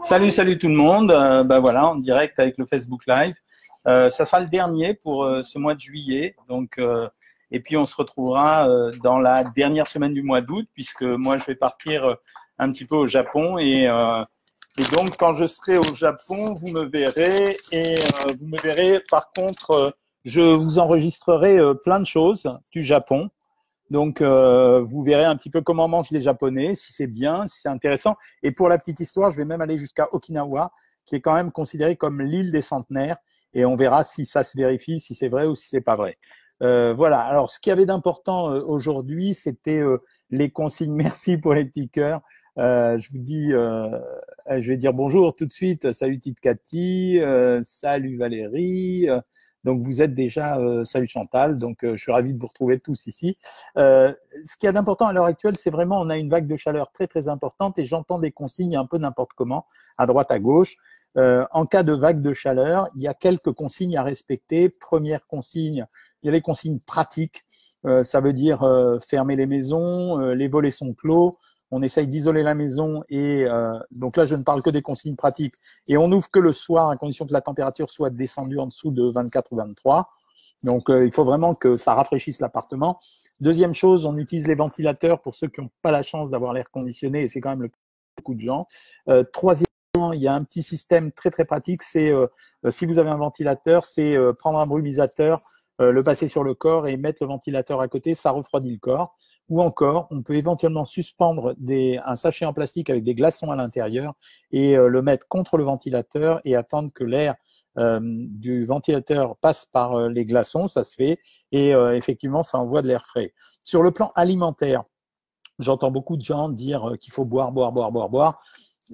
Salut, salut tout le monde. Euh, bah voilà, en direct avec le Facebook Live. Euh, ça sera le dernier pour euh, ce mois de juillet. Donc, euh, et puis on se retrouvera euh, dans la dernière semaine du mois d'août, puisque moi je vais partir euh, un petit peu au Japon et, euh, et donc quand je serai au Japon, vous me verrez et euh, vous me verrez. Par contre, euh, je vous enregistrerai euh, plein de choses du Japon. Donc, euh, vous verrez un petit peu comment mangent les Japonais, si c'est bien, si c'est intéressant. Et pour la petite histoire, je vais même aller jusqu'à Okinawa, qui est quand même considéré comme l'île des centenaires. Et on verra si ça se vérifie, si c'est vrai ou si c'est pas vrai. Euh, voilà. Alors, ce qu'il y avait d'important euh, aujourd'hui, c'était euh, les consignes. Merci pour les petits cœurs. Euh, je vous dis, euh, je vais dire bonjour tout de suite. Salut Tite Cathy, salut Valérie. Donc vous êtes déjà, euh, salut Chantal. Donc euh, je suis ravi de vous retrouver tous ici. Euh, ce qu'il y a d'important à l'heure actuelle, c'est vraiment on a une vague de chaleur très très importante et j'entends des consignes un peu n'importe comment, à droite à gauche. En cas de vague de chaleur, il y a quelques consignes à respecter. Première consigne, il y a les consignes pratiques. Ça veut dire fermer les maisons, les volets sont clos, on essaye d'isoler la maison et euh, donc là je ne parle que des consignes pratiques et on ouvre que le soir à condition que la température soit descendue en dessous de 24 ou 23. Donc euh, il faut vraiment que ça rafraîchisse l'appartement. Deuxième chose, on utilise les ventilateurs pour ceux qui n'ont pas la chance d'avoir l'air conditionné et c'est quand même le beaucoup de gens. Euh, troisièmement, il y a un petit système très très pratique, c'est euh, si vous avez un ventilateur, c'est prendre un brumisateur, le passer sur le corps et mettre le ventilateur à côté, ça refroidit le corps. Ou encore, on peut éventuellement suspendre des, un sachet en plastique avec des glaçons à l'intérieur et euh, le mettre contre le ventilateur et attendre que l'air euh, du ventilateur passe par euh, les glaçons, ça se fait, et effectivement, ça envoie de l'air frais. Sur le plan alimentaire, j'entends beaucoup de gens dire qu'il faut boire, boire, boire, boire, boire.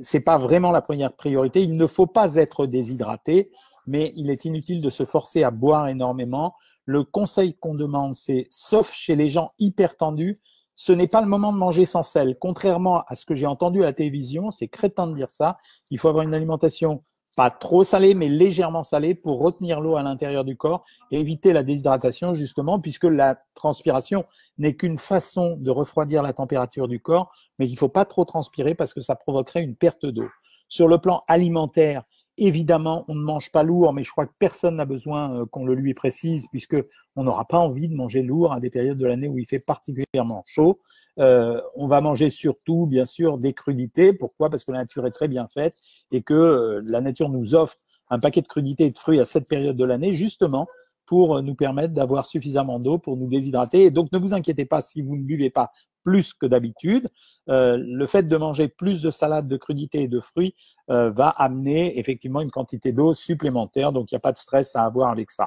C'est pas vraiment la première priorité. Il ne faut pas être déshydraté, mais il est inutile de se forcer à boire énormément le conseil qu'on demande, c'est, sauf chez les gens hyper tendus, ce n'est pas le moment de manger sans sel. Contrairement à ce que j'ai entendu à la télévision, c'est crétin de dire ça. Il faut avoir une alimentation pas trop salée, mais légèrement salée pour retenir l'eau à l'intérieur du corps et éviter la déshydratation, justement, puisque la transpiration n'est qu'une façon de refroidir la température du corps, mais il ne faut pas trop transpirer parce que ça provoquerait une perte d'eau. Sur le plan alimentaire, Évidemment, on ne mange pas lourd, mais je crois que personne n'a besoin euh, qu'on le lui précise, puisque on n'aura pas envie de manger lourd à des périodes de l'année où il fait particulièrement chaud. Euh, on va manger surtout, bien sûr, des crudités. Pourquoi? Parce que la nature est très bien faite et que euh, la nature nous offre un paquet de crudités et de fruits à cette période de l'année, justement pour nous permettre d'avoir suffisamment d'eau pour nous déshydrater. Et donc, ne vous inquiétez pas si vous ne buvez pas plus que d'habitude. Euh, le fait de manger plus de salade, de crudités et de fruits euh, va amener effectivement une quantité d'eau supplémentaire. Donc, il n'y a pas de stress à avoir avec ça.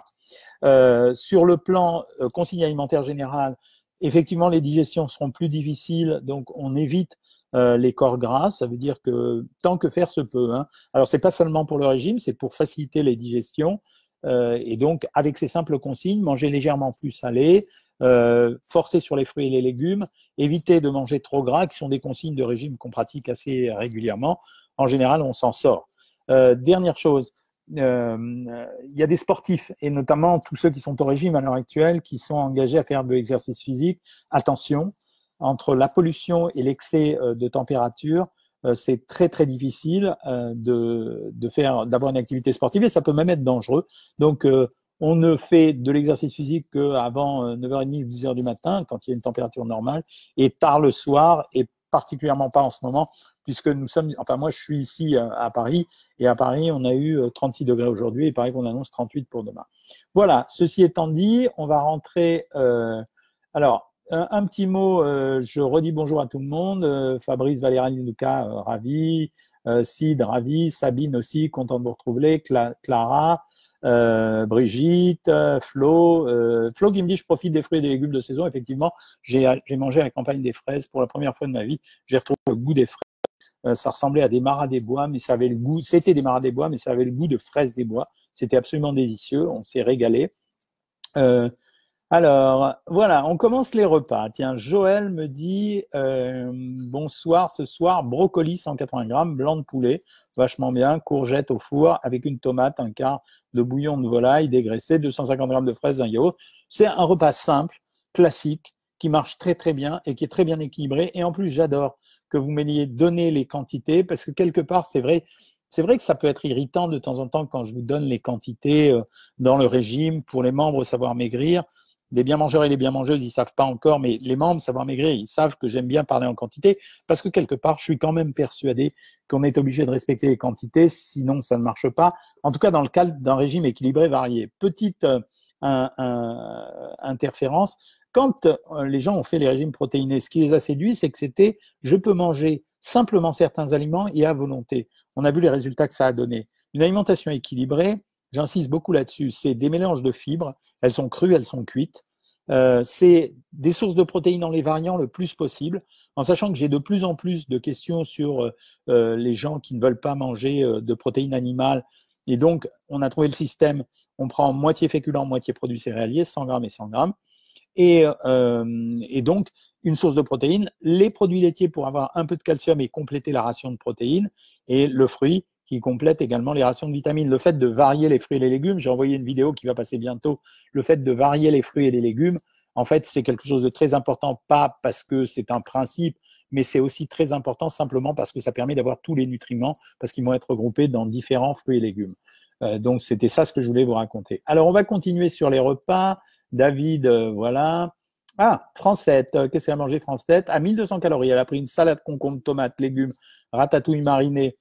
Euh, sur le plan consigne alimentaire général, effectivement, les digestions seront plus difficiles. Donc, on évite les corps gras. Ça veut dire que tant que faire se peut. Hein. Alors, c'est pas seulement pour le régime, c'est pour faciliter les digestions. Euh, et donc, avec ces simples consignes, manger légèrement plus salé, euh, forcer sur les fruits et les légumes, éviter de manger trop gras, qui sont des consignes de régime qu'on pratique assez régulièrement. En général, on s'en sort. Euh, dernière chose, euh, il y a des sportifs, et notamment tous ceux qui sont au régime à l'heure actuelle, qui sont engagés à faire de l'exercice physique. Attention, entre la pollution et l'excès euh, de température, c'est très très difficile euh, de, de faire d'avoir une activité sportive et ça peut même être dangereux. Donc euh, on ne fait de l'exercice physique qu'avant 9h30 ou 10h du matin, quand il y a une température normale, et tard le soir, et particulièrement pas en ce moment, puisque nous sommes, enfin moi je suis ici à Paris, et à Paris on a eu 36 degrés aujourd'hui, et pareil qu'on annonce 38 pour demain. Voilà, ceci étant dit, on va rentrer... Euh, alors, un, un, petit mot, euh, je redis bonjour à tout le monde. Euh, Fabrice, Valérie, Lucas, euh, ravi. Sid, ravi. Sabine aussi, content de vous retrouver. Cla Clara, Brigitte, Flo. Flo qui me dit, je profite des fruits et des légumes de saison. Effectivement, j'ai mangé à la campagne des fraises pour la première fois de ma vie. J'ai retrouvé le goût des fraises. ça ressemblait à des maras des bois, mais ça avait le goût, c'était des maras des bois, mais ça avait le goût de fraises des bois. C'était absolument délicieux. On s'est régalé. Euh, alors, voilà, on commence les repas. Tiens, Joël me dit euh, bonsoir, ce soir, brocoli 180 grammes, blanc de poulet, vachement bien, courgette au four avec une tomate, un quart de bouillon de volaille dégraissé, 250 grammes de fraises, un yaourt. C'est un repas simple, classique, qui marche très très bien et qui est très bien équilibré. Et en plus, j'adore que vous m'ayez donné les quantités, parce que quelque part, c'est vrai, c'est vrai que ça peut être irritant de temps en temps quand je vous donne les quantités euh, dans le régime pour les membres savoir maigrir. Les bien mangeurs et les bien mangeuses, ils savent pas encore, mais les membres savoir maigrir, ils savent que j'aime bien parler en quantité parce que quelque part, je suis quand même persuadé qu'on est obligé de respecter les quantités, sinon ça ne marche pas. En tout cas, dans le cadre d'un régime équilibré varié. Petite euh, interférence, quand euh, les gens ont fait les régimes protéinés, ce qui les a séduits, c'est que c'était je peux manger simplement certains aliments et à volonté. On a vu les résultats que ça a donné. Une alimentation équilibrée, j'insiste beaucoup là-dessus, c'est des mélanges de fibres, elles sont crues, elles sont cuites. Euh, c'est des sources de protéines en les variant le plus possible, en sachant que j'ai de plus en plus de questions sur euh, les gens qui ne veulent pas manger de protéines animales. Et donc, on a trouvé le système, on prend moitié féculent, moitié produits céréaliers, 100 grammes et 100 grammes et, euh, et, donc une source de protéines, les produits laitiers pour avoir un peu de calcium et compléter la ration de protéines, et le fruit qui complète également les rations de vitamines. Le fait de varier les fruits et les légumes, j'ai envoyé une vidéo qui va passer bientôt, le fait de varier les fruits et les légumes, en fait, c'est quelque chose de très important, pas parce que c'est un principe, mais c'est aussi très important simplement parce que ça permet d'avoir tous les nutriments, parce qu'ils vont être regroupés dans différents fruits et légumes. Euh, donc, c'était ça ce que je voulais vous raconter. Alors, on va continuer sur les repas. David, euh, voilà. Ah, Francette, qu'est-ce qu'elle a mangé Francette? À 1200 calories, elle a pris une salade concombre, tomates, légumes, ratatouille marinée.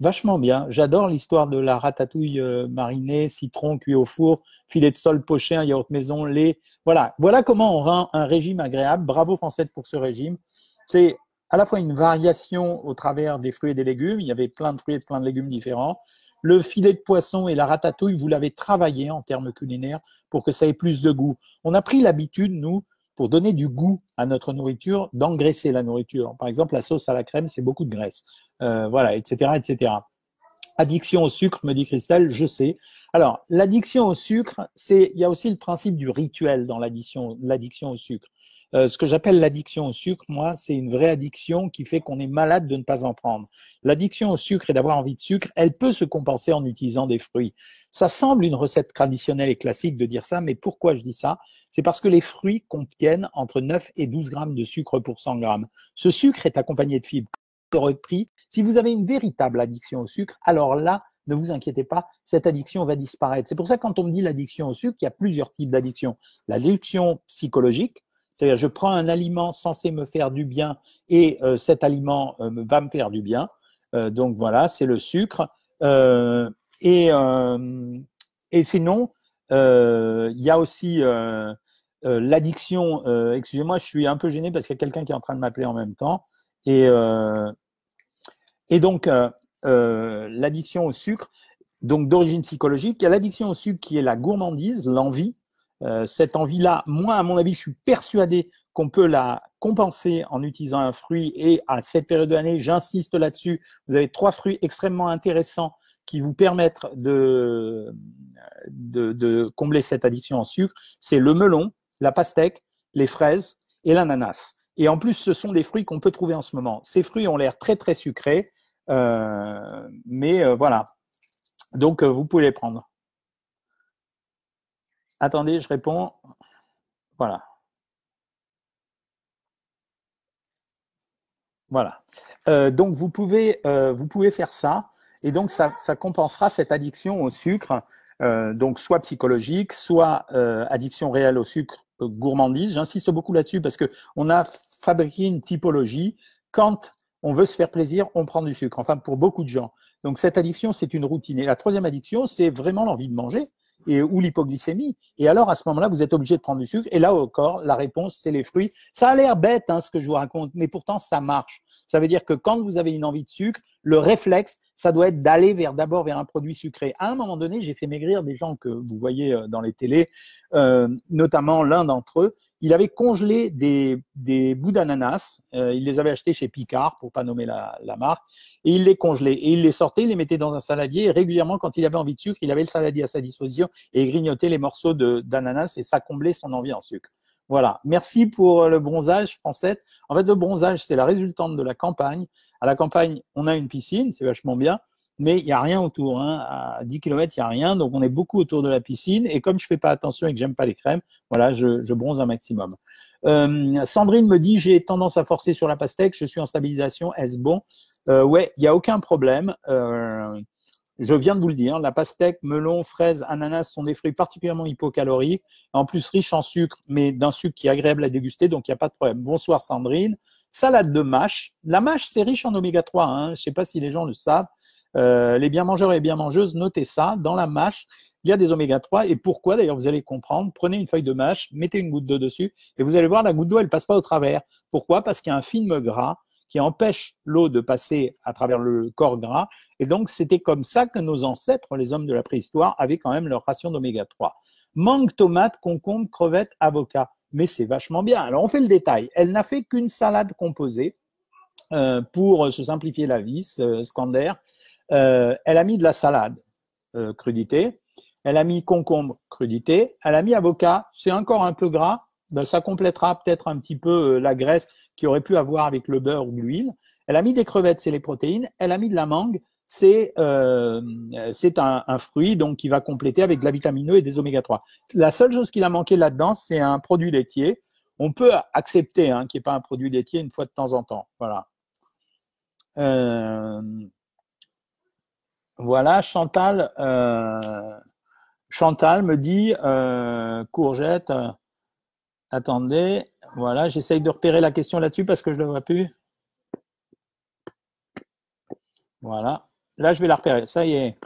Vachement bien. J'adore l'histoire de la ratatouille euh, marinée, citron cuit au four, filet de sol poché, un yaourt maison, lait. Voilà. Voilà comment on rend un régime agréable. Bravo Francette pour ce régime. C'est à la fois une variation au travers des fruits et des légumes. Il y avait plein de fruits et plein de légumes différents. Le filet de poisson et la ratatouille, vous l'avez travaillé en termes culinaires pour que ça ait plus de goût. On a pris l'habitude, nous, pour donner du goût à notre nourriture, d'engraisser la nourriture. Par exemple, la sauce à la crème, c'est beaucoup de graisse. Euh, voilà, etc., etc. Addiction au sucre, me dit Christelle, je sais. Alors, l'addiction au sucre, c'est, il y a aussi le principe du rituel dans l'addiction, l'addiction au sucre. Euh, ce que j'appelle l'addiction au sucre, moi, c'est une vraie addiction qui fait qu'on est malade de ne pas en prendre. L'addiction au sucre et d'avoir envie de sucre, elle peut se compenser en utilisant des fruits. Ça semble une recette traditionnelle et classique de dire ça, mais pourquoi je dis ça? C'est parce que les fruits contiennent entre 9 et 12 grammes de sucre pour 100 grammes. Ce sucre est accompagné de fibres. Prix. Si vous avez une véritable addiction au sucre, alors là, ne vous inquiétez pas, cette addiction va disparaître. C'est pour ça que quand on me dit l'addiction au sucre, il y a plusieurs types d'addictions. L'addiction psychologique, c'est-à-dire, je prends un aliment censé me faire du bien et euh, cet aliment euh, va me faire du bien. Euh, donc voilà, c'est le sucre. et, et sinon, il y a aussi l'addiction. Excusez-moi, je suis un peu gêné parce qu'il y a quelqu'un qui est en train de m'appeler en même temps. Et, et donc, l'addiction au sucre, donc d'origine psychologique. Il y a l'addiction au sucre qui est la gourmandise, l'envie. Euh, cette envie-là, moi, à mon avis, je suis persuadé qu'on peut la compenser en utilisant un fruit. Et à cette période de l'année, j'insiste là-dessus, vous avez trois fruits extrêmement intéressants qui vous permettent de, de, combler cette addiction en sucre. C'est le melon, la pastèque, les fraises et l'ananas. Et en plus, ce sont des fruits qu'on peut trouver en ce moment. Ces fruits ont l'air très très sucrés, euh, mais euh, voilà. Donc, vous pouvez les prendre. Attendez, je réponds. Voilà. Voilà. Euh, donc vous pouvez, euh, vous pouvez faire ça et donc ça, compensera cette addiction au sucre, euh, donc soit psychologique, soit addiction réelle au sucre, gourmandise. J'insiste beaucoup là-dessus parce que on a fabriqué une typologie. Quand on veut se faire plaisir, on prend du sucre. Enfin, pour beaucoup de gens. Donc cette addiction, c'est une routine. Et la troisième addiction, c'est vraiment l'envie de manger et, ou l'hypoglycémie. Et alors, à ce moment-là, vous êtes obligé de prendre du sucre. Et là encore, la réponse, c'est les fruits. Ça a l'air bête, hein, ce que je vous raconte, mais pourtant, ça marche. Ça veut dire que quand vous avez une envie de sucre, le réflexe, ça doit être d'aller vers d'abord vers un produit sucré. À un moment donné, j'ai fait maigrir des gens que vous voyez euh, dans les télés, euh, notamment l'un d'entre eux. Il avait congelé des, des bouts d'ananas. Euh, il les avait achetés chez Picard, pour pas nommer la, la marque et il les congelait. Et il les sortait, il les mettait dans un saladier. Et régulièrement, quand il avait envie de sucre, il avait le saladier à sa disposition et il grignotait les morceaux d'ananas et ça comblait son envie en sucre. Voilà. Merci pour euh, le bronzage, français. En fait, le bronzage, c'est la résultante de la campagne. À la campagne, on a une piscine, c'est vachement bien, mais il n'y a rien autour. Hein. À 10 km, il n'y a rien. Donc, on est beaucoup autour de la piscine. Et comme je fais pas attention et que j'aime pas les crèmes, voilà, je, bronze un maximum. Euh, Sandrine me dit j'ai tendance à forcer sur la pastèque, je suis en stabilisation, est-ce bon? Euh, Ouais, il n'y a aucun problème. Je viens de vous le dire, la pastèque, melon, fraise, ananas sont des fruits particulièrement hypocaloriques, en plus riches en sucre, mais d'un sucre qui est agréable à déguster, donc il n'y a pas de problème. Bonsoir Sandrine. Salade de mâche. La mâche, c'est riche en oméga 3. Hein. Je ne sais pas si les gens le savent. Euh, les bien mangeurs et bien mangeuses, notez ça. Dans la mâche, il y a des oméga 3. Et pourquoi? D'ailleurs, vous allez comprendre. Prenez une feuille de mâche, mettez une goutte d'eau dessus, et vous allez voir, la goutte d'eau, elle passe pas au travers. Pourquoi? Parce qu'il y a un film gras qui empêche l'eau de passer à travers le corps gras. Et donc, c'était comme ça que nos ancêtres, les hommes de la préhistoire, avaient quand même leur ration d'oméga 3. Mangue, tomate, concombre, crevettes, avocat. Mais c'est vachement bien. Alors, on fait le détail. Elle n'a fait qu'une salade composée euh, pour se simplifier la vie, euh, Scander. Euh, elle a mis de la salade, crudité. Elle a mis concombre, crudité. Elle a mis avocat. C'est encore un peu gras. Ben, ça complétera peut-être un petit peu la graisse qui aurait pu avoir avec le beurre ou l'huile. Elle a mis des crevettes, c'est les protéines. Elle a mis de la mangue, c'est euh, un, un, fruit donc qui va compléter avec de la vitamine E et des oméga 3. La seule chose qu'il a manqué là-dedans, c'est un produit laitier. On peut accepter hein, qu'il n'y ait pas un produit laitier une fois de temps en temps. Voilà. Euh, voilà, Chantal, euh, Chantal me dit courgette. Attendez, voilà, j'essaye de repérer la question là-dessus parce que je ne le vois plus. Voilà. Là, je vais la repérer. Ça y est.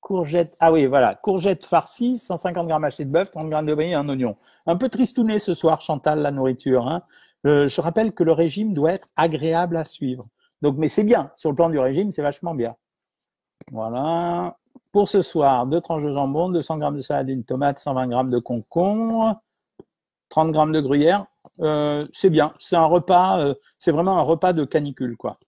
Courgette. Ah oui, voilà. Courgette farcie, 150 grammes hachés de bœuf, 30 grammes de brie et un oignon. Un peu tristouné ce soir, Chantal, la nourriture. Hein. Euh, je rappelle que le régime doit être agréable à suivre. Donc, mais c'est bien. Sur le plan du régime, c'est vachement bien. Voilà. Pour ce soir, deux tranches de jambon, 200 grammes de salade, une tomate, 120 grammes de concombre. 30 grammes de gruyère, euh, c'est bien. C'est un repas, euh, c'est vraiment un repas de canicule, quoi.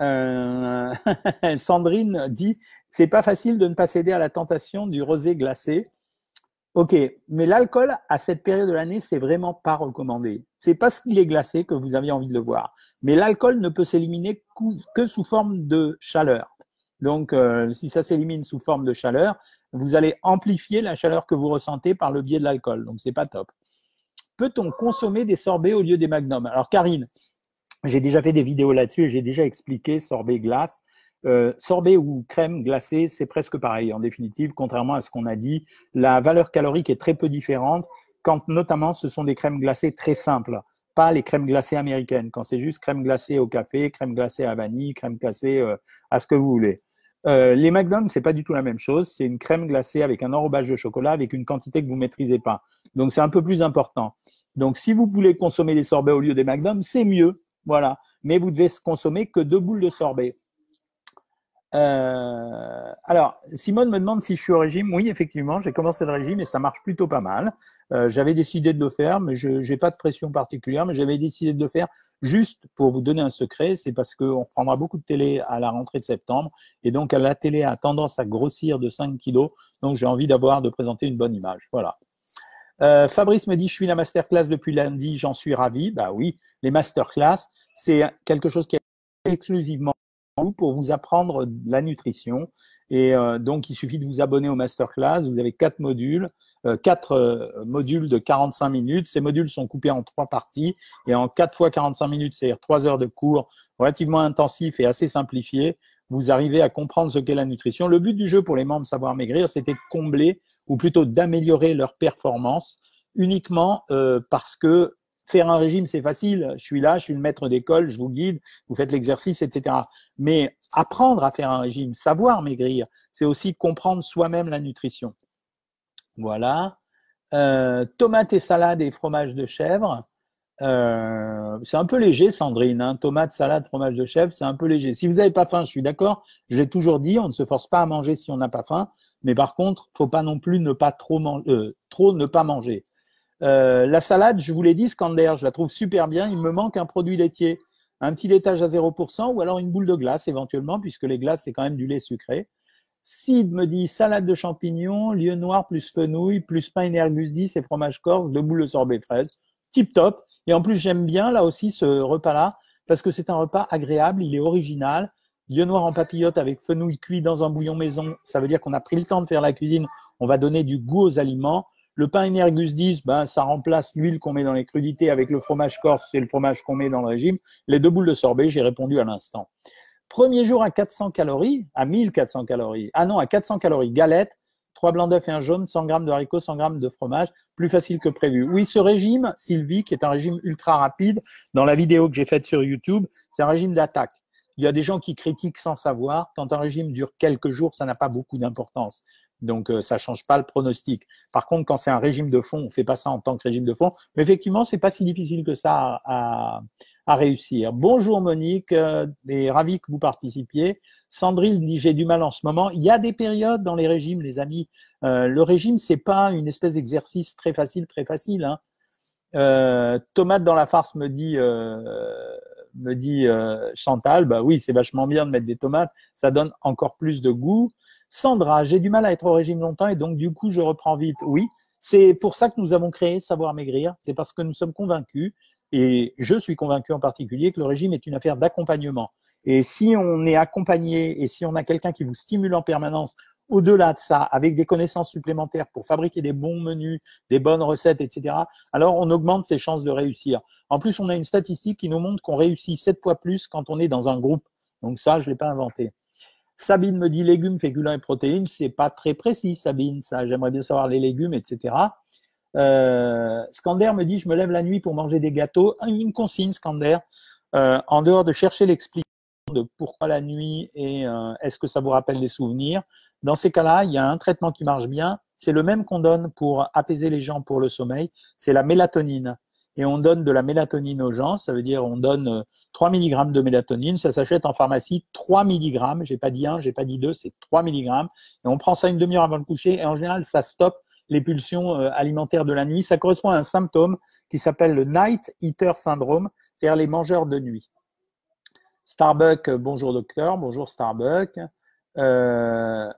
Euh, Sandrine dit, c'est pas facile de ne pas céder à la tentation du rosé glacé. Ok, mais l'alcool à cette période de l'année, c'est vraiment pas recommandé. C'est parce qu'il est glacé que vous aviez envie de le voir. Mais l'alcool ne peut s'éliminer que sous forme de chaleur. Donc, si ça s'élimine sous forme de chaleur, vous allez amplifier la chaleur que vous ressentez par le biais de l'alcool. Donc, c'est pas top peut-on consommer des sorbets au lieu des magnums? Alors, Karine, j'ai déjà fait des vidéos là-dessus et j'ai déjà expliqué sorbet glace. Euh, sorbet ou crème glacée, c'est presque pareil. En définitive, contrairement à ce qu'on a dit, la valeur calorique est très peu différente quand notamment ce sont des crèmes glacées très simples, pas les crèmes glacées américaines, quand c'est juste crème glacée au café, crème glacée à vanille, crème glacée euh, à ce que vous voulez. Euh, les McDonald's, c'est pas du tout la même chose. C'est une crème glacée avec un enrobage de chocolat avec une quantité que vous maîtrisez pas. Donc c'est un peu plus important. Donc si vous voulez consommer les sorbets au lieu des McDonald's, c'est mieux. Voilà. Mais vous devez consommer que deux boules de sorbet. Euh, alors, Simone me demande si je suis au régime. Oui, effectivement, j'ai commencé le régime et ça marche plutôt pas mal. Euh, j'avais décidé de le faire, mais je n'ai pas de pression particulière, mais j'avais décidé de le faire juste pour vous donner un secret. C'est parce qu'on reprendra beaucoup de télé à la rentrée de septembre et donc la télé a tendance à grossir de 5 kilos. Donc, j'ai envie d'avoir, de présenter une bonne image. Voilà. Euh, Fabrice me dit, je suis la masterclass depuis lundi, j'en suis ravi. Bah oui, les masterclass, c'est quelque chose qui est exclusivement pour vous apprendre la nutrition. Et euh, donc, il suffit de vous abonner au masterclass. Vous avez quatre modules, euh, quatre euh, modules de 45 minutes. Ces modules sont coupés en trois parties et en quatre fois 45 minutes, c'est-à-dire trois heures de cours relativement intensifs et assez simplifiés, vous arrivez à comprendre ce qu'est la nutrition. Le but du jeu pour les membres Savoir Maigrir, c'était de combler ou plutôt d'améliorer leur performance uniquement parce que Faire un régime, c'est facile. Je suis là, je suis le maître d'école, je vous guide, vous faites l'exercice, etc. Mais apprendre à faire un régime, savoir maigrir, c'est aussi comprendre soi-même la nutrition. Voilà. Euh, tomates et salade et fromage de chèvre. Euh, c'est un peu léger, Sandrine. Hein. Tomate, salade, fromage de chèvre, c'est un peu léger. Si vous n'avez pas faim, je suis d'accord. Je l'ai toujours dit, on ne se force pas à manger si on n'a pas faim. Mais par contre, faut pas non plus ne pas trop, euh, ne pas manger. Euh, la salade, je vous l'ai dit, Scander, je la trouve super bien. Il me manque un produit laitier, un petit laitage à 0% ou alors une boule de glace éventuellement, puisque les glaces, c'est quand même du lait sucré. Sid me dit salade de champignons, lieu noir plus fenouil, plus pain Ergus 10 et fromage corse, deux boules de sorbet fraise. Tip top. Et en plus, j'aime bien là aussi ce repas-là parce que c'est un repas agréable, il est original. Lieu noir en papillote avec fenouil cuit dans un bouillon maison, ça veut dire qu'on a pris le temps de faire la cuisine, on va donner du goût aux aliments Le pain Energus 10, ben, ça remplace l'huile qu'on met dans les crudités avec le fromage corse, c'est le fromage qu'on met dans le régime. Les deux boules de sorbet, j'ai répondu à l'instant. Premier jour à 400 calories, à 1400 calories. Ah non, à 400 calories. Galette, 3 blancs d'œufs et un jaune, 100 grammes de haricots, 100 grammes de fromage, plus facile que prévu. Oui, ce régime, Sylvie, qui est un régime ultra rapide, dans la vidéo que j'ai faite sur YouTube, c'est un régime d'attaque. Il y a des gens qui critiquent sans savoir. Quand un régime dure quelques jours, ça n'a pas beaucoup d'importance. Donc, euh, ça change pas le pronostic. Par contre, quand c'est un régime de fond, on fait pas ça en tant que régime de fond. Mais effectivement, c'est pas si difficile que ça à, réussir. Bonjour Monique, euh, et ravi que vous participiez. Sandrine dit j'ai du mal en ce moment. Il y a des périodes dans les régimes, les amis. Euh, le régime, c'est pas une espèce d'exercice très facile, très facile. Hein. Tomate dans la farce me dit me dit euh, Chantal. Bah oui, c'est vachement bien de mettre des tomates. Ça donne encore plus de goût. Sandra, j'ai du mal à être au régime longtemps et donc du coup je reprends vite. Oui, c'est pour ça que nous avons créé Savoir Maigrir. C'est parce que nous sommes convaincus et je suis convaincu en particulier que le régime est une affaire d'accompagnement. Et si on est accompagné et si on a quelqu'un qui vous stimule en permanence, au-delà de ça, avec des connaissances supplémentaires pour fabriquer des bons menus, des bonnes recettes, etc., alors on augmente ses chances de réussir. En plus, on a une statistique qui nous montre qu'on réussit sept fois plus quand on est dans un groupe. Donc ça, je ne l'ai pas inventé. Sabine me dit légumes, féculents et protéines. C'est pas très précis, Sabine. Ça, j'aimerais bien savoir les légumes, etc. Euh, Scander me dit, je me lève la nuit pour manger des gâteaux. Une consigne, Scander, euh, en dehors de chercher l'explication de pourquoi la nuit et euh, est-ce que ça vous rappelle des souvenirs. Dans ces cas-là, il y a un traitement qui marche bien. C'est le même qu'on donne pour apaiser les gens pour le sommeil. C'est la mélatonine. Et on donne de la mélatonine aux gens. Ça veut dire on donne 3 euh, mg de mélatonine. Ça s'achète en pharmacie 3 mg. J'ai pas dit 1, j'ai pas dit 2, c'est 3 mg. Et on prend ça une demi-heure avant le coucher. Et en général, ça stoppe les pulsions euh, alimentaires de la nuit. Ça correspond à un symptôme qui s'appelle le Night Eater Syndrome, c'est-à-dire les mangeurs de nuit. Starbuck, euh, bonjour docteur, bonjour Starbuck. Euh,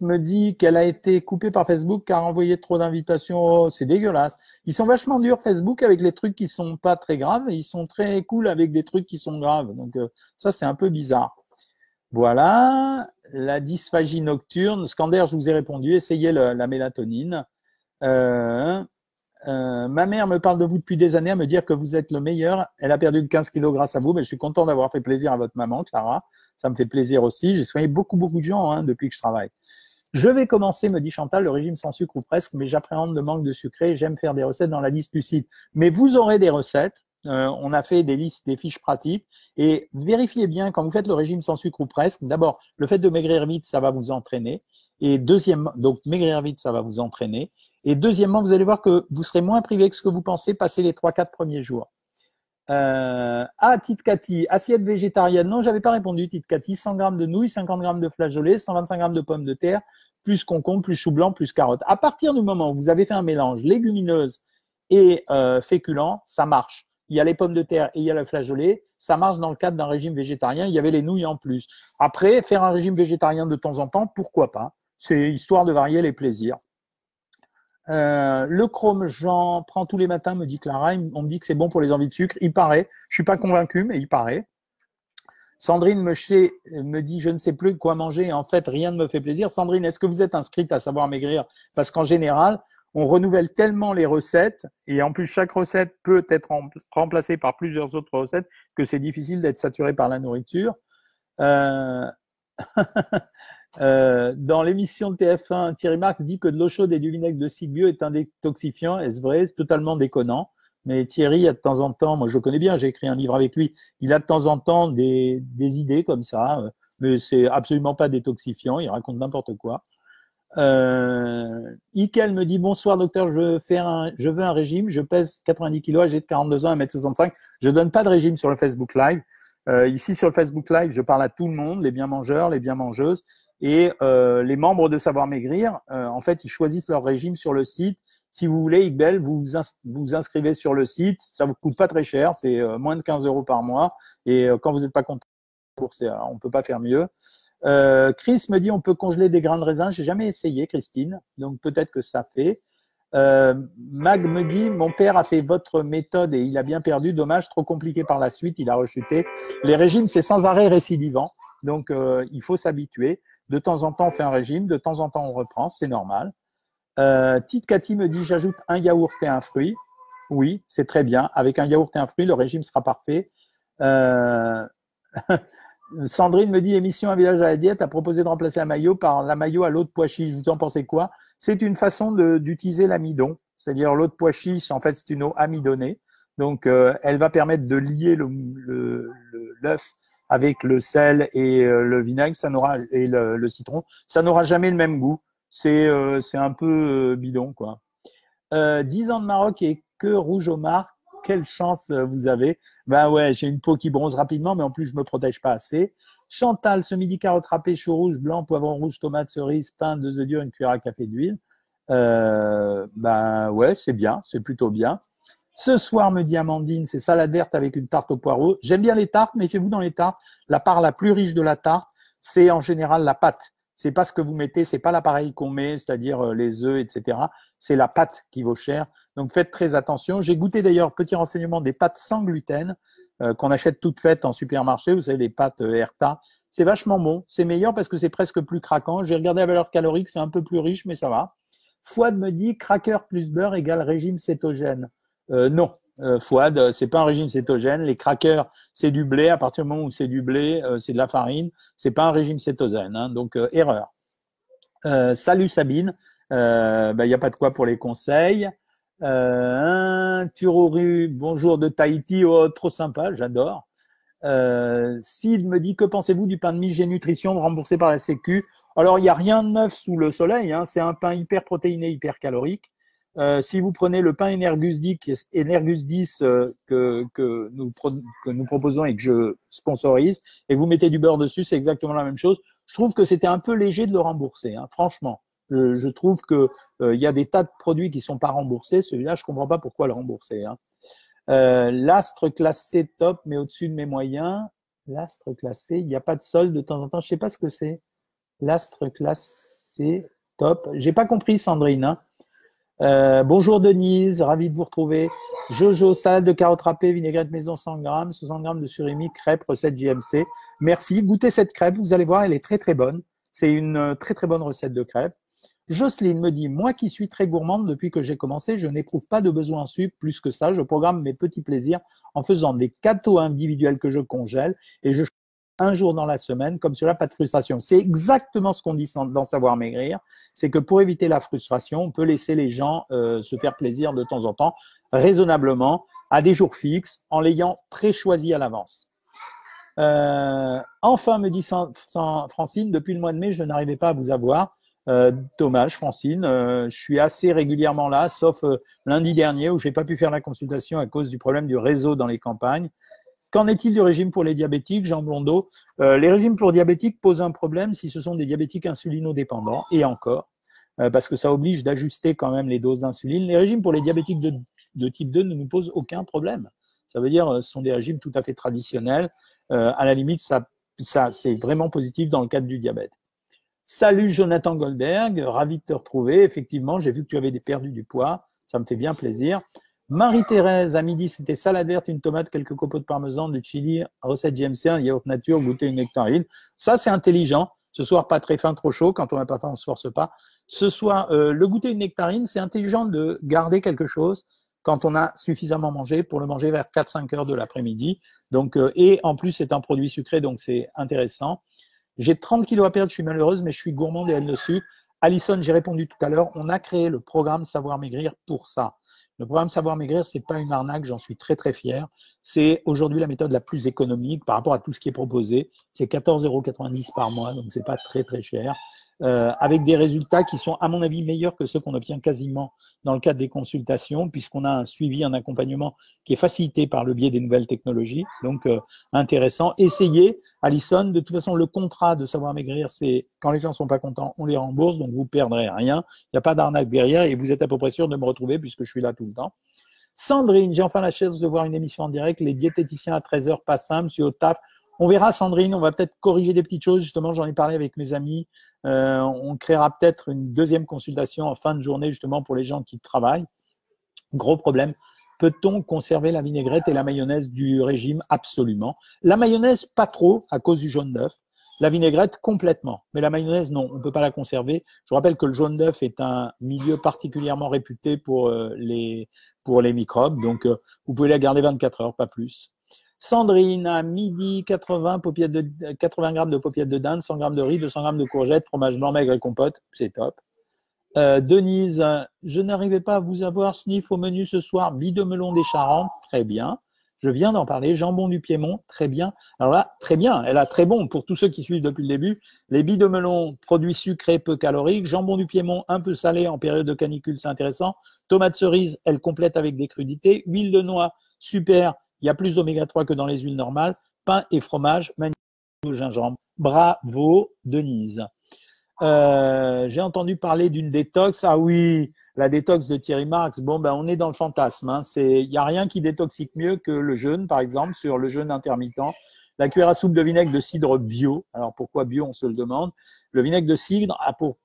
Me dit qu'elle a été coupée par Facebook car envoyé trop d'invitations. Oh, c'est dégueulasse. Ils sont vachement durs Facebook avec les trucs qui sont pas très graves ils sont très cool avec des trucs qui sont graves. Donc ça c'est un peu bizarre. Voilà, la dysphagie nocturne. Scander, je vous ai répondu, essayez la mélatonine. Euh, euh, ma mère me parle de vous depuis des années, à me dire que vous êtes le meilleur. Elle a perdu 15 kilos grâce à vous, mais je suis content d'avoir fait plaisir à votre maman, Clara. Ça me fait plaisir aussi. J'ai soigné beaucoup, beaucoup de gens hein, depuis que je travaille. Je vais commencer, me dit Chantal, le régime sans sucre ou presque, mais j'appréhende le manque de sucré. J'aime faire des recettes dans la liste lucide. Mais vous aurez des recettes euh, on a fait des listes, des fiches pratiques. Et vérifiez bien, quand vous faites le régime sans sucre ou presque, d'abord, le fait de maigrir vite, ça va vous entraîner. Et deuxièmement, donc maigrir vite, ça va vous entraîner. Et deuxièmement, vous allez voir que vous serez moins privé que ce que vous pensez passer les 3-4 premiers jours. Euh, ah, Tite Cathy, assiette végétarienne. Non, j'avais pas répondu, Tite Cathy. 100 grammes de nouilles, 50 grammes de flageolets, 125 grammes de pommes de terre, plus concombre, plus chou blanc, plus carottes. À partir du moment où vous avez fait un mélange légumineuse et euh, féculent, ça marche il y a les pommes de terre et il y a le flageolet. Ça marche dans le cadre d'un régime végétarien. Il y avait les nouilles en plus. Après, faire un régime végétarien de temps en temps, pourquoi pas? C'est histoire de varier les plaisirs. Euh, le chrome Jean prend tous les matins, me dit Clara. On me dit que c'est bon pour les envies de sucre. Il paraît. Je suis pas convaincu, mais il paraît. Sandrine me, me dit je ne sais plus quoi manger. En fait, rien ne me fait plaisir. Sandrine, est-ce que vous êtes inscrite à savoir maigrir? Parce qu'en général, on renouvelle tellement les recettes, et en plus chaque recette peut être remplacée par plusieurs autres recettes, que c'est difficile d'être saturé par la nourriture. Euh, euh, dans l'émission de TF1, Thierry Marx dit que de l'eau chaude et du vinaigre de cidre est un détoxifiant. Est-ce vrai? C'est totalement déconnant. Mais Thierry a de temps en temps, moi je le connais bien, j'ai écrit un livre avec lui, il a de temps en temps des, des idées comme ça, euh, mais c'est absolument pas détoxifiant, il raconte n'importe quoi. Euh, Ikel me dit bonsoir docteur, je veux, faire un, je veux un régime, je pèse 90 kg, j'ai 42 ans, 1m65. Je donne pas de régime sur le Facebook Live. Euh, ici sur le Facebook Live, je parle à tout le monde, les bien mangeurs, les bien mangeuses, et euh, les membres de Savoir Maigrir. Euh, en fait, ils choisissent leur régime sur le site. Si vous voulez, Iqbel, vous vous inscrivez sur le site. Ça vous coûte pas très cher, c'est euh, moins de 15 euros par mois. Et quand vous n'êtes pas content, on peut pas faire mieux. Euh, Chris me dit on peut congeler des grains de raisin. J'ai jamais essayé, Christine, donc peut-être que ça fait. Euh, Mag me dit mon père a fait votre méthode et il a bien perdu. Dommage, trop compliqué par la suite, il a rechuté. Les régimes, c'est sans arrêt récidivant, donc euh, il faut s'habituer. De temps en temps, on fait un régime, de temps en temps, on reprend, c'est normal. Euh, Tite Cathy me dit j'ajoute un yaourt et un fruit. Oui, c'est très bien. Avec un yaourt et un fruit, le régime sera parfait. Euh, Sandrine me dit émission Un village à la diète a proposé de remplacer la maillot par la maillot à l'eau de pois chiche. Vous en pensez quoi? C'est une façon d'utiliser l'amidon. C'est-à-dire l'eau de pois chiche, en fait, c'est une eau amidonnée. Donc, euh, elle va permettre de lier l'œuf avec le sel et euh, le vinaigre ça n'aura et le, citron. Ça n'aura jamais le même goût. C'est euh, c'est un peu bidon, quoi. 10 ans de Maroc et que rouge au quelle chance euh, vous avez. Ben ouais, j'ai une peau qui bronze rapidement, mais en plus, je me protège pas assez. Chantal, ce midi, carotte râpée, chou rouge, blanc, poivron rouge, tomate, cerise, pain, deux œufs durs, une cuillère à café d'huile. Euh, ben ouais, c'est bien, c'est plutôt bien. Ce soir, me dit Amandine, c'est salade verte avec une tarte au poireau. J'aime bien les tartes, méfiez-vous dans les tartes. La part la plus riche de la tarte, c'est en général la pâte. C'est pas ce que vous mettez, c'est pas l'appareil qu'on met, c'est-à-dire euh, les œufs, etc. C'est la pâte qui vaut cher. Donc faites très attention. J'ai goûté d'ailleurs, petit renseignement, des pâtes sans gluten euh, qu'on achète toutes faites en supermarché. Vous savez, des pâtes euh, Erta. C'est vachement bon. C'est meilleur parce que c'est presque plus craquant. J'ai regardé la valeur calorique, c'est un peu plus riche, mais ça va. Fouad me dit cracker plus beurre égale régime cétogène. Euh, non, euh, Fouad, c'est pas un régime cétogène. Les crackers, c'est du blé. À partir du moment où c'est du blé, euh, c'est de la farine. C'est pas un régime cétogène. Hein. donc erreur. salut Sabine. Il n'y bah, a pas de quoi pour les conseils. Euh, un Turoru, bonjour de Tahiti, oh, trop sympa, j'adore. Euh, Sid me dit que pensez-vous du pain de mie Nutrition remboursé par la Sécu? Alors il n'y a rien de neuf sous le soleil, hein, c'est un pain hyper protéiné, hyper calorique. Euh, si vous prenez le pain Energus 10, Energus 10 euh, que, que, nous, que nous proposons et que je sponsorise, et que vous mettez du beurre dessus, c'est exactement la même chose. Je trouve que c'était un peu léger de le rembourser, hein, franchement. Je, trouve que euh, il y a des tas de produits qui sont pas remboursés. Celui-là, je comprends pas pourquoi le rembourser. Hein. Euh, L'astre classé top, mais au-dessus de mes moyens. L'astre classé, il n'y a pas de solde de temps en temps. Je sais pas ce que c'est. L'astre classé top. J'ai pas compris, Sandrine. Hein. Euh, bonjour Denise, ravi de vous retrouver. Jojo, salade de carottes râpées, vinaigrette maison 100 grammes, 60 grammes de surimi, crêpe, recette JMC. Merci. Goûtez cette crêpe, vous allez voir, elle est très très bonne. C'est une très très bonne recette de crêpe. Jocelyne me dit, moi qui suis très gourmande depuis que j'ai commencé, je n'éprouve pas de besoin en sucre plus que ça. Je programme mes petits plaisirs en faisant des gâteaux individuels que je congèle et je un jour dans la semaine, comme cela, pas de frustration. C'est exactement ce qu'on dit dans Savoir Maigrir, c'est que pour éviter la frustration, on peut laisser les gens euh, se faire plaisir de temps en temps, raisonnablement, à des jours fixes, en l'ayant pré-choisi à l'avance. Euh, enfin, me dit Francine, depuis le mois de mai, je n'arrivais pas à vous avoir. Euh, dommage, Francine. Je suis assez régulièrement là, sauf lundi dernier où j'ai pas pu faire la consultation à cause du problème du réseau dans les campagnes. Qu'en est-il du régime pour les diabétiques, Jean Blondeau? Les régimes pour diabétiques posent un problème si ce sont des diabétiques insulinodépendants, et encore, parce que ça oblige d'ajuster quand même les doses d'insuline. Les régimes pour les diabétiques de, type 2 ne nous posent aucun problème. Ça veut dire ce sont des régimes tout à fait traditionnels. à la limite, ça, ça c'est vraiment positif dans le cadre du diabète. Salut Jonathan Goldberg, ravi de te retrouver. Effectivement, j'ai vu que tu avais perdu du poids. Ça me fait bien plaisir. Marie-Thérèse, à midi, c'était salade verte, une tomate, quelques copeaux de parmesan, du chili, recette un yaourt nature, goûter une nectarine. Ça, c'est intelligent. Ce soir, pas très fin, trop chaud. Quand on n'a pas faim, on se force pas. Ce soir, euh, le goûter une nectarine, c'est intelligent de garder quelque chose quand on a suffisamment mangé pour le manger vers 4-5 heures de l'après-midi. Donc, euh, et en plus, c'est un produit sucré, donc c'est intéressant. J'ai 30 kilos à perdre, je suis malheureuse, mais je suis gourmande et elle dessus. Alison, j'ai répondu tout à l'heure, on a créé le programme Savoir Maigrir pour ça. Le programme Savoir Maigrir, c'est pas une arnaque, j'en suis très très fier. C'est aujourd'hui la méthode la plus économique par rapport à tout ce qui est proposé. C'est 14,90 euros par mois, donc c'est pas très très cher. Euh, avec des résultats qui sont, à mon avis, meilleurs que ceux qu'on obtient quasiment dans le cadre des consultations, puisqu'on a un suivi, un accompagnement qui est facilité par le biais des nouvelles technologies. Donc, euh, intéressant. Essayez, Alison. De toute façon, le contrat de savoir maigrir, c'est quand les gens sont pas contents, on les rembourse, donc vous perdrez rien. Il n'y a pas d'arnaque derrière et vous êtes à peu près sûr de me retrouver puisque je suis là tout le temps. Sandrine, j'ai enfin la chance de voir une émission en direct. Les diététiciens à 13h, pas simple, je suis au taf. On verra, Sandrine, on va peut-être corriger des petites choses. Justement, j'en ai parlé avec mes amis. Euh, on créera peut-être une deuxième consultation en fin de journée, justement, pour les gens qui travaillent. Gros problème. Peut-on conserver la vinaigrette et la mayonnaise du régime? Absolument. La mayonnaise, pas trop, à cause du jaune d'œuf. La vinaigrette, complètement. Mais la mayonnaise, non, on ne peut pas la conserver. Je rappelle que le jaune d'œuf est un milieu particulièrement réputé pour, euh, les, pour les microbes. Donc, euh, vous pouvez la garder 24 heures, pas plus. Sandrine, à midi, 80, de, 80 grammes de paupiètes de dinde, 100 grammes de riz, 200 grammes de courgettes, fromage blanc maigre et compote. C'est top. Euh, Denise, je n'arrivais pas à vous avoir sniff au menu ce soir. Bide de melon des Charentes, très bien. Je viens d'en parler. Jambon du Piémont, très bien. Alors là, très bien. Elle a très bon pour tous ceux qui suivent depuis le début. Les billes de melon, produits sucrés, peu caloriques. Jambon du Piémont, un peu salé en période de canicule, c'est intéressant. Tomate cerise, elle complète avec des crudités. Huile de noix, super. Il y a plus d'oméga 3 que dans les huiles normales. Pain et fromage, magnifique au gingembre. Bravo, Denise. Euh, j'ai entendu parler d'une détox. Ah oui, la détox de Thierry Marx. Bon, ben, on est dans le fantasme. Hein. Il n'y a rien qui détoxique mieux que le jeûne, par exemple, sur le jeûne intermittent. La cuillère à soupe de vinaigre de cidre bio. Alors, pourquoi bio, on se le demande. Le vinaigre de cidre a pour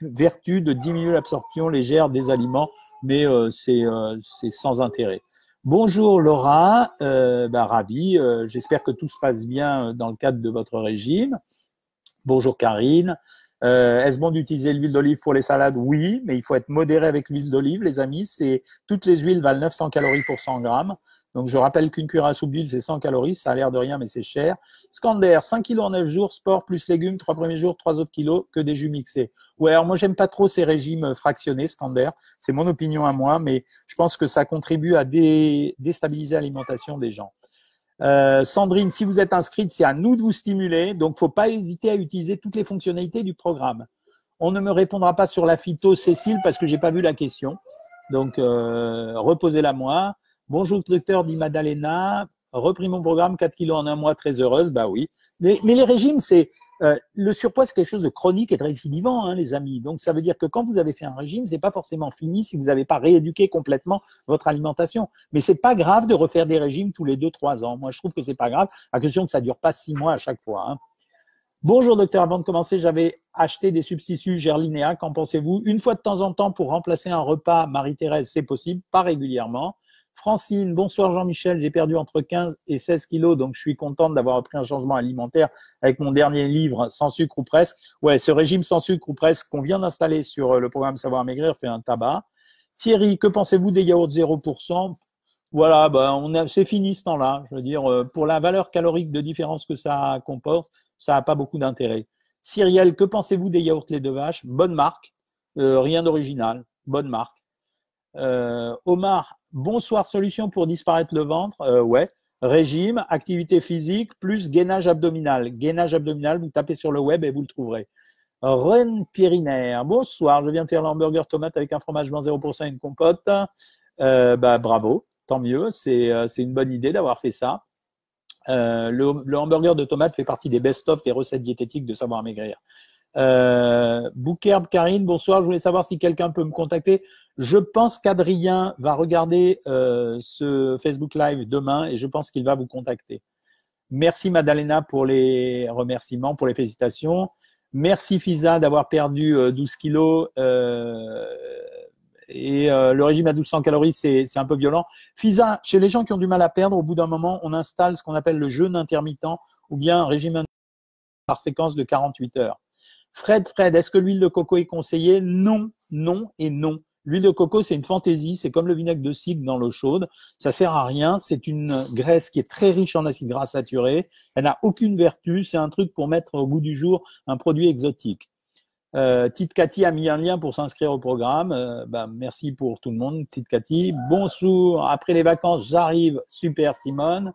vertu de diminuer l'absorption légère des aliments, mais euh, euh, c'est sans intérêt. Bonjour Laura, euh, ben, ravi. Euh, j'espère que tout se passe bien dans le cadre de votre régime. Bonjour Karine. Euh, Est-ce bon d'utiliser l'huile d'olive pour les salades? Oui, mais il faut être modéré avec l'huile d'olive, les amis. C'est toutes les huiles valent 900 calories pour 100 grammes. Donc, je rappelle qu'une cuillère à soupe d'huile, c'est 100 calories. Ça a l'air de rien, mais c'est cher. Scander, 5 kilos en 9 jours, sport plus légumes, 3 premiers jours, 3 autres kilos, que des jus mixés. Ouais, alors moi, j'aime pas trop ces régimes fractionnés, Scander. C'est mon opinion à moi, mais je pense que ça contribue à déstabiliser l'alimentation des gens. Euh, Sandrine, si vous êtes inscrite, c'est à nous de vous stimuler. Donc, faut pas hésiter à utiliser toutes les fonctionnalités du programme. On ne me répondra pas sur la phyto, Cécile, parce que j'ai pas vu la question. Donc, euh, reposez-la moi. Bonjour, docteur, dit Madalena. Repris mon programme, 4 kilos en un mois, très heureuse. Bah oui. mais les régimes, c'est euh, le surpoids, c'est quelque chose de chronique et de récidivant, hein, les amis. Donc, ça veut dire que quand vous avez fait un régime, c'est pas forcément fini si vous n'avez pas rééduqué complètement votre alimentation. Mais c'est pas grave de refaire des régimes tous les deux, trois ans. Moi, je trouve que c'est pas grave, à condition que ça dure pas six mois à chaque fois. Hein. Bonjour docteur, avant de commencer, j'avais acheté des substituts Gerlinéa. Qu'en pensez-vous? Une fois de temps en temps pour remplacer un repas Marie-Thérèse, c'est possible, pas régulièrement. Francine, bonsoir Jean-Michel, j'ai perdu entre 15 et 16 kilos, donc je suis contente d'avoir pris un changement alimentaire avec mon dernier livre, Sans sucre ou presque. Ouais, ce régime sans sucre ou presque qu'on vient d'installer sur euh, le programme Savoir Maigrir fait un tabac. Thierry, que pensez-vous des yaourts 0% Voilà, ben c'est fini ce temps-là. Je veux dire, euh, pour la valeur calorique de différence que ça comporte, ça n'a pas beaucoup d'intérêt. Cyrielle, que pensez-vous des yaourts lait de vache Bonne marque, euh, rien d'original, bonne marque. Omar, bonsoir solution pour disparaître le ventre. Euh, ouais. Régime, activité physique, plus gainage abdominal. Gainage abdominal, vous tapez sur le web et vous le trouverez. Ren Pierinaire, bonsoir, je viens de faire l'hamburger tomate avec un fromage blanc 0% et une compote. Euh, bah, bravo, tant mieux, c'est euh, une bonne idée d'avoir fait ça. Le, le, hamburger de tomate fait partie des best-of des recettes diététiques de Savoir Maigrir. Euh, Karine, bonsoir. Je voulais savoir si quelqu'un peut me contacter. Je pense qu'Adrien va regarder euh, ce Facebook Live demain et je pense qu'il va vous contacter. Merci Madalena pour les remerciements, pour les félicitations. Merci Fisa d'avoir perdu 12 euh, kilos. Euh, et euh, le régime à 1200 calories, c'est un peu violent. Fisa, chez les gens qui ont du mal à perdre, au bout d'un moment, on installe ce qu'on appelle le jeûne intermittent ou bien un régime par séquence de 48 heures. Fred, Fred, est-ce que l'huile de coco est conseillée? Non, non et non. L'huile de coco, c'est une fantaisie, c'est comme le vinaigre de cidre dans l'eau chaude. Ça sert à rien. C'est une graisse qui est très riche en acides gras saturés. Elle n'a aucune vertu. C'est un truc pour mettre au goût du jour un produit exotique. Euh, Tite Cathy a mis un lien pour s'inscrire au programme. Euh, bah, merci pour tout le monde, Tite Cathy. Bonjour. Après les vacances, j'arrive. Super, Simone.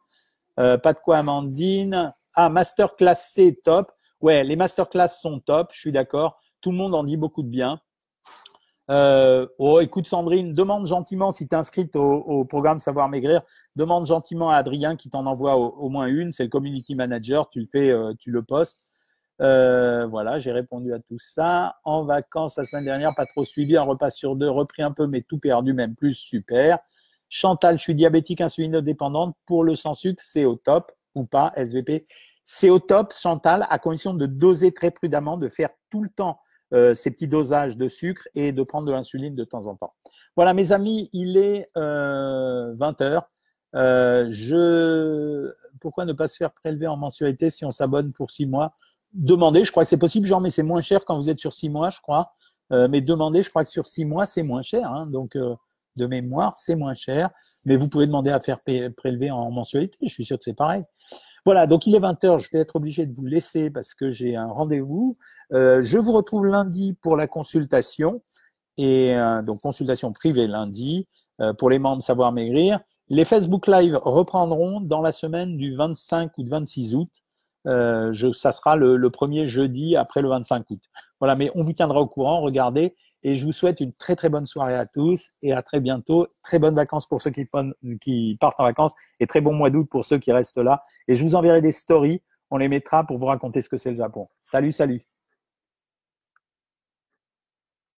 Euh, pas de quoi, Amandine. Ah, masterclass C, top. Ouais, les masterclass sont top. Je suis d'accord. Tout le monde en dit beaucoup de bien. Euh, oh, écoute Sandrine, demande gentiment si tu es inscrite au, programme Savoir Maigrir, demande gentiment à Adrien qui t'en envoie au, moins une, c'est le community manager, tu le fais, euh, tu le postes. Euh, voilà, j'ai répondu à tout ça. En vacances la semaine dernière, pas trop suivi, un repas sur deux, repris un peu, mais tout perdu, même plus, super. Chantal, je suis diabétique insulinodépendante. Pour le sans sucre, c'est au top ou pas, SVP. C'est au top, Chantal, à condition de doser très prudemment, de faire tout le temps euh, ces petits dosages de sucre et de prendre de l'insuline de temps en temps. Voilà, mes amis, il est euh, 20 heures. Euh, je... Pourquoi ne pas se faire prélever en mensualité si on s'abonne pour six mois? Demandez, je crois que c'est possible, genre, mais c'est moins cher quand vous êtes sur six mois, je crois. Euh, mais demandez, je crois que sur six mois, c'est moins cher. Hein. donc, euh, de mémoire, c'est moins cher. Mais vous pouvez demander à faire prélever en mensualité. Je suis sûr que c'est pareil. Voilà, donc il est 20h, je vais être obligé de vous laisser parce que j'ai un rendez-vous. Euh, je vous retrouve lundi pour la consultation. Et donc, consultation privée lundi pour les membres Savoir Maigrir. Les Facebook Live reprendront dans la semaine du 25 ou du 26 août. Euh, je, ça sera le, le, premier jeudi après le 25 août. Voilà, mais on vous tiendra au courant. Regardez, et je vous souhaite une très très bonne soirée à tous et à très bientôt. Très bonnes vacances pour ceux qui, partent en vacances et très bon mois d'août pour ceux qui restent là. Et je vous enverrai des stories. On les mettra pour vous raconter ce que c'est le Japon. Salut, salut.